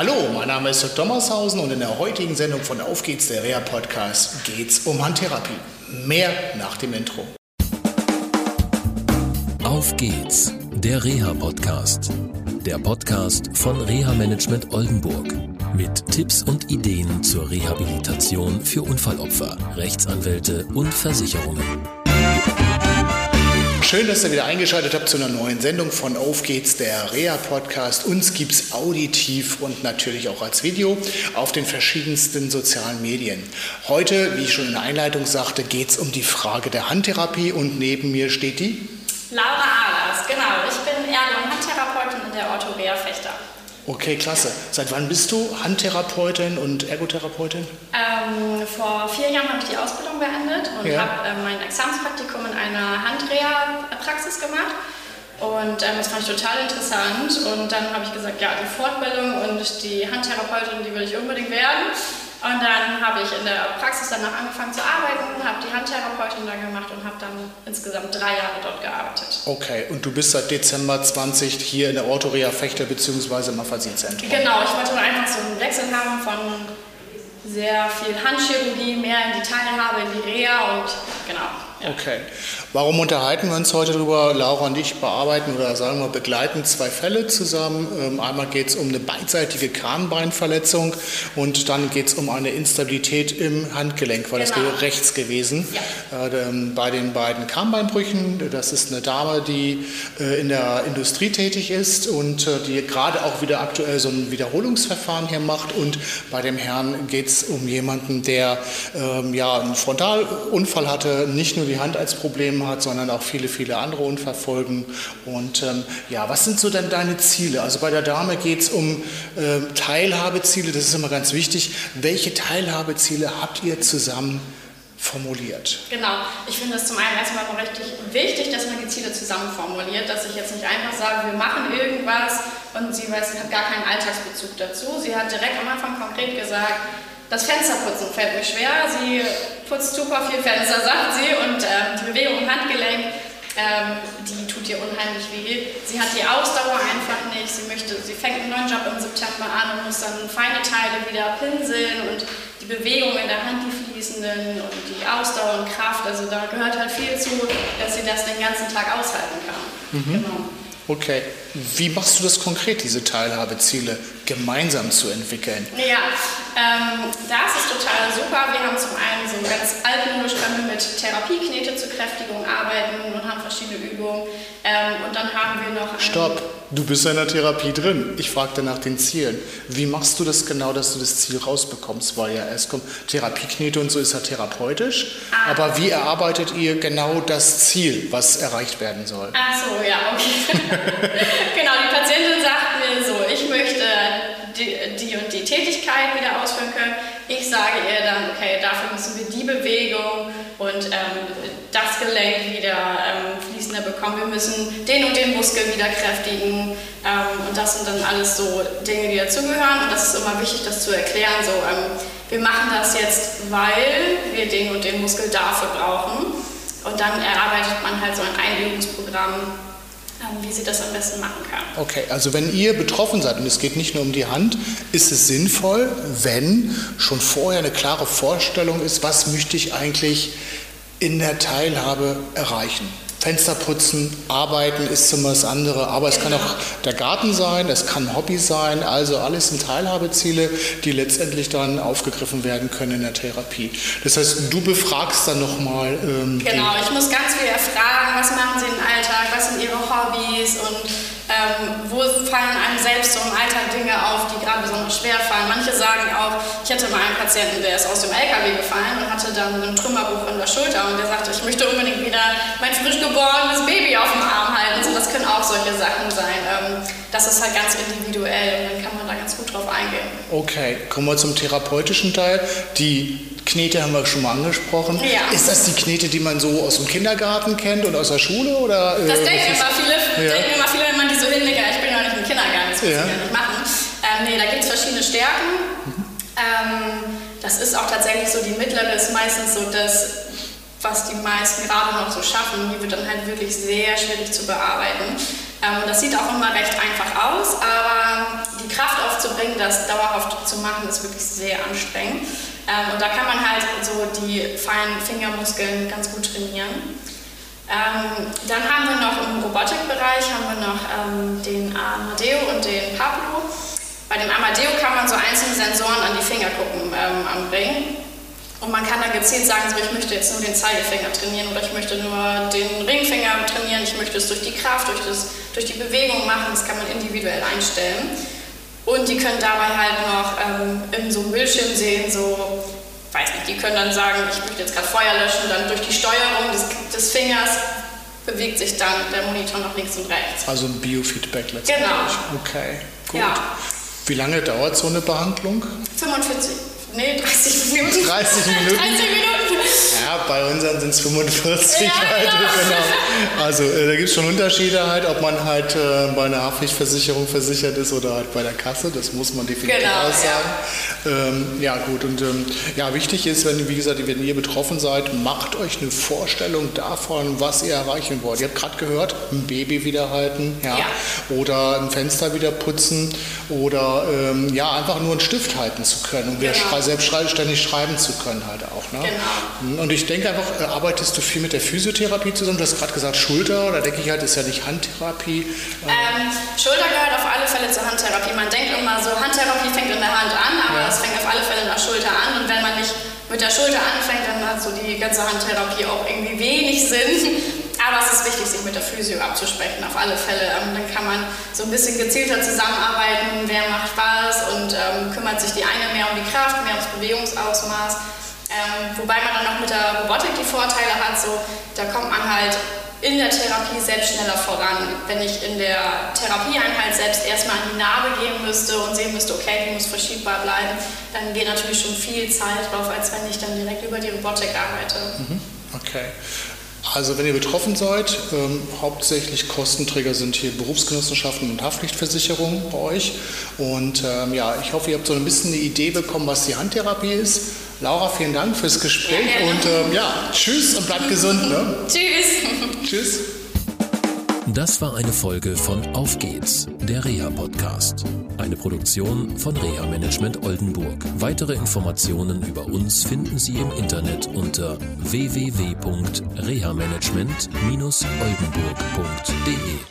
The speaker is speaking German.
Hallo, mein Name ist Dirk Dommershausen und in der heutigen Sendung von Auf geht's, der Reha-Podcast, geht's um Handtherapie. Mehr nach dem Intro. Auf geht's, der Reha-Podcast. Der Podcast von Reha-Management Oldenburg. Mit Tipps und Ideen zur Rehabilitation für Unfallopfer, Rechtsanwälte und Versicherungen. Schön, dass ihr wieder eingeschaltet habt zu einer neuen Sendung von Auf geht's, der Rea-Podcast. Uns gibt es auditiv und natürlich auch als Video auf den verschiedensten sozialen Medien. Heute, wie ich schon in der Einleitung sagte, geht es um die Frage der Handtherapie und neben mir steht die Laura Ahlers, genau. Ich bin und Handtherapeutin in der Ortho Rea Fechter. Okay, klasse. Seit wann bist du Handtherapeutin und Ergotherapeutin? Ähm, vor vier Jahren habe ich die Ausbildung beendet und Ja. habe ähm, mein Examenspraktikum in einer Handreha-Praxis gemacht. Und ähm, das fand ich total interessant. Und dann habe ich gesagt, ja, die Fortbildung und die Handtherapeutin, die will ich unbedingt werden. Und dann habe ich in der Praxis danach angefangen zu arbeiten, habe die Handtherapeutin da gemacht und habe dann insgesamt drei Jahre dort gearbeitet. Okay, und du bist seit Dezember 20 hier in der Orthorea Fechter bzw. im Aphasiezentrum. Genau, ich wollte einfach so einen Wechsel haben von sehr viel Handchirurgie, mehr in die Teilhabe, in die Reha und genau. Okay. Warum unterhalten wir uns heute darüber? Laura und ich bearbeiten oder sagen wir begleiten zwei Fälle zusammen. Ähm, Einmal geht es um eine beidseitige Kahnbeinverletzung und dann geht es um eine Instabilität im Handgelenk, war das Genau. rechts gewesen. Äh, ähm, bei den beiden Kahnbeinbrüchen, das ist eine Dame, die äh, in der Industrie tätig ist und äh, die gerade auch wieder aktuell so ein Wiederholungsverfahren hier macht. Und bei dem Herrn geht es um jemanden, der ähm, ja einen Frontalunfall hatte, nicht nur die Hand als Problem hat, sondern auch viele, viele andere Unfallfolgen. Und ähm, ja, was sind so denn deine Ziele? Also bei der Dame geht es um äh, Teilhabeziele, das ist immer ganz wichtig. Welche Teilhabeziele habt ihr zusammen formuliert? Genau, ich finde es zum einen erstmal richtig wichtig, dass man die Ziele zusammen formuliert, dass ich jetzt nicht einfach sage, wir machen irgendwas und sie weiß, hat gar keinen Alltagsbezug dazu. Sie hat direkt am Anfang konkret gesagt, das Fensterputzen fällt mir schwer. Sie putzt super viel Fenster, sagt sie, und ähm, die Bewegung im Handgelenk, ähm, die tut ihr unheimlich weh. Sie hat die Ausdauer einfach nicht. Sie möchte, sie fängt einen neuen Job im September an und muss dann feine Teile wieder pinseln und die Bewegung in der Hand, die fließenden und die Ausdauer und Kraft. Also da gehört halt viel zu, dass sie das den ganzen Tag aushalten kann. Genau. Okay, wie machst du das konkret, diese Teilhabeziele gemeinsam zu entwickeln? Ja, ähm, das ist total super. Wir haben zum einen so ganz altmodisch können wir mit Therapieknete zur Kräftigung arbeiten verschiedene Übungen. Ähm, und dann haben wir noch... Stopp, du bist in der Therapie drin. Ich fragte nach den Zielen. Wie machst du das genau, dass du das Ziel rausbekommst? Weil ja erst kommt Therapieknete und so ist ja therapeutisch. Ah. Aber wie erarbeitet ihr genau das Ziel, was erreicht werden soll? Ach so, ja, okay. genau, die Patientin sagt mir so, ich möchte die, die und die Tätigkeit wieder ausführen können. Ich sage ihr dann, okay, dafür müssen wir die Bewegung und ähm, das Gelenk wieder ähm, fließender bekommen. Wir müssen den und den Muskel wieder kräftigen. Ähm, und das sind dann alles so Dinge, die dazugehören. Und das ist immer wichtig, das zu erklären. So, ähm, wir machen das jetzt, weil wir den und den Muskel dafür brauchen. Und dann erarbeitet man halt so ein Einübungsprogramm, ähm, wie sie das am besten machen kann. Okay, also wenn ihr betroffen seid und es geht nicht nur um die Hand, ist es sinnvoll, wenn schon vorher eine klare Vorstellung ist, was möchte ich eigentlich in der Teilhabe erreichen. Fenster putzen, arbeiten ist immer das andere, aber es kann auch der Garten sein, es kann Hobby sein, also alles sind Teilhabeziele, die letztendlich dann aufgegriffen werden können in der Therapie. Das heißt, du befragst dann nochmal ähm, Genau, ich muss ganz viel erfragen, was machen sie im Alltag, was sind ihre Hobbys und ähm, wo fallen einem selbst so im Alltag Dinge auf, die gerade besonders schwer fallen. Manche sagen auch, ich hatte mal einen Patienten, der ist aus dem LKW gefallen dann einen Trümmerbruch in der Schulter und der sagte, ich möchte unbedingt wieder mein frisch geborenes Baby auf dem Arm halten. So, das können auch solche Sachen sein. Ähm, das ist halt ganz individuell und dann kann man da ganz gut drauf eingehen. Okay, kommen wir zum therapeutischen Teil. Die Knete haben wir schon mal angesprochen. Ja. Ist das die Knete, die man so aus dem Kindergarten kennt und aus der Schule? Oder, äh, Das denken immer viele, Ja. denken immer viele, wenn man die so hinlegt, ich bin ja nicht im Kindergarten, das muss Ja. ich ja nicht machen. Ähm, nee, da gibt es verschiedene Stärken. Das ist auch tatsächlich so, die mittlere ist meistens so das, was die meisten gerade noch so schaffen. Die wird dann halt wirklich sehr schwierig zu bearbeiten. Ähm, das sieht auch immer recht einfach aus, aber die Kraft aufzubringen, das dauerhaft zu machen, ist wirklich sehr anstrengend. Ähm, und da kann man halt so die feinen Fingermuskeln ganz gut trainieren. Ähm, dann haben wir noch im Robotikbereich haben wir noch ähm, den Amadeo und den Pablo. Bei dem Amadeo kann man so einzelne Sensoren an die Fingerkuppen ähm, anbringen. Und man kann dann gezielt sagen, so, ich möchte jetzt nur den Zeigefinger trainieren oder ich möchte nur den Ringfinger trainieren, ich möchte es durch die Kraft, durch, das, durch die Bewegung machen, das kann man individuell einstellen. Und die können dabei halt noch ähm, in so einem Bildschirm sehen, so weiß nicht, die können dann sagen, ich möchte jetzt gerade Feuer löschen, dann durch die Steuerung des, des Fingers bewegt sich dann der Monitor nach links und rechts. Also ein Biofeedback letztendlich. Genau. Okay, gut. Ja. Wie lange dauert so eine Behandlung? 45, nee, 30 Minuten. 30 Minuten? 30 Minuten. Ja, bei unseren sind es 45 Ja, halt, genau. Also äh, da gibt es schon Unterschiede halt, ob man halt äh, bei einer Haftpflichtversicherung versichert ist oder halt bei der Kasse, das muss man definitiv Genau, aussagen. Ähm, ja gut, und ähm, ja, wichtig ist, wenn, wie gesagt, wenn ihr betroffen seid, macht euch eine Vorstellung davon, was ihr erreichen wollt. Ihr habt gerade gehört, ein Baby wieder halten, ja, Ja. oder ein Fenster wieder putzen oder ähm, ja, einfach nur einen Stift halten zu können und wieder Genau. selbstständig schreiben zu können halt auch. Ne? Genau. Und ich denke einfach, äh, arbeitest du viel mit der Physiotherapie zusammen? Du hast gerade gesagt Schulter, da denke ich halt, ist ja nicht Handtherapie. Ähm, Schulter gehört auf alle Fälle zur Handtherapie. Man denkt immer so, Handtherapie fängt in der Hand an, aber Ja. es fängt auf alle Fälle in der Schulter an. Und wenn man nicht mit der Schulter anfängt, dann hat so die ganze Handtherapie auch irgendwie wenig Sinn. Aber es ist wichtig, sich mit der Physio abzusprechen, auf alle Fälle. Ähm, dann kann man so ein bisschen gezielter zusammenarbeiten, wer macht was und ähm, kümmert sich die eine mehr um die Kraft, mehr ums Bewegungsausmaß. Ähm, wobei man dann noch mit der Robotik die Vorteile hat, so da kommt man halt in der Therapie selbst schneller voran. Wenn ich in der Therapieeinheit selbst erstmal an die Narbe gehen müsste und sehen müsste, okay, die muss verschiebbar bleiben, dann geht natürlich schon viel Zeit drauf, als wenn ich dann direkt über die Robotik arbeite. Okay. Also wenn ihr betroffen seid, ähm, hauptsächlich Kostenträger sind hier Berufsgenossenschaften und Haftpflichtversicherungen bei euch. Und ähm, ja, ich hoffe, ihr habt so ein bisschen eine Idee bekommen, was die Handtherapie ist. Laura, vielen Dank fürs Gespräch Ja, und ähm, ja, tschüss und bleibt gesund. Ne? Tschüss! Tschüss. Das war eine Folge von Auf geht's, der Reha-Podcast. Eine Produktion von Reha Management Oldenburg. Weitere Informationen über uns finden Sie im Internet unter www.rehamanagement-oldenburg.de.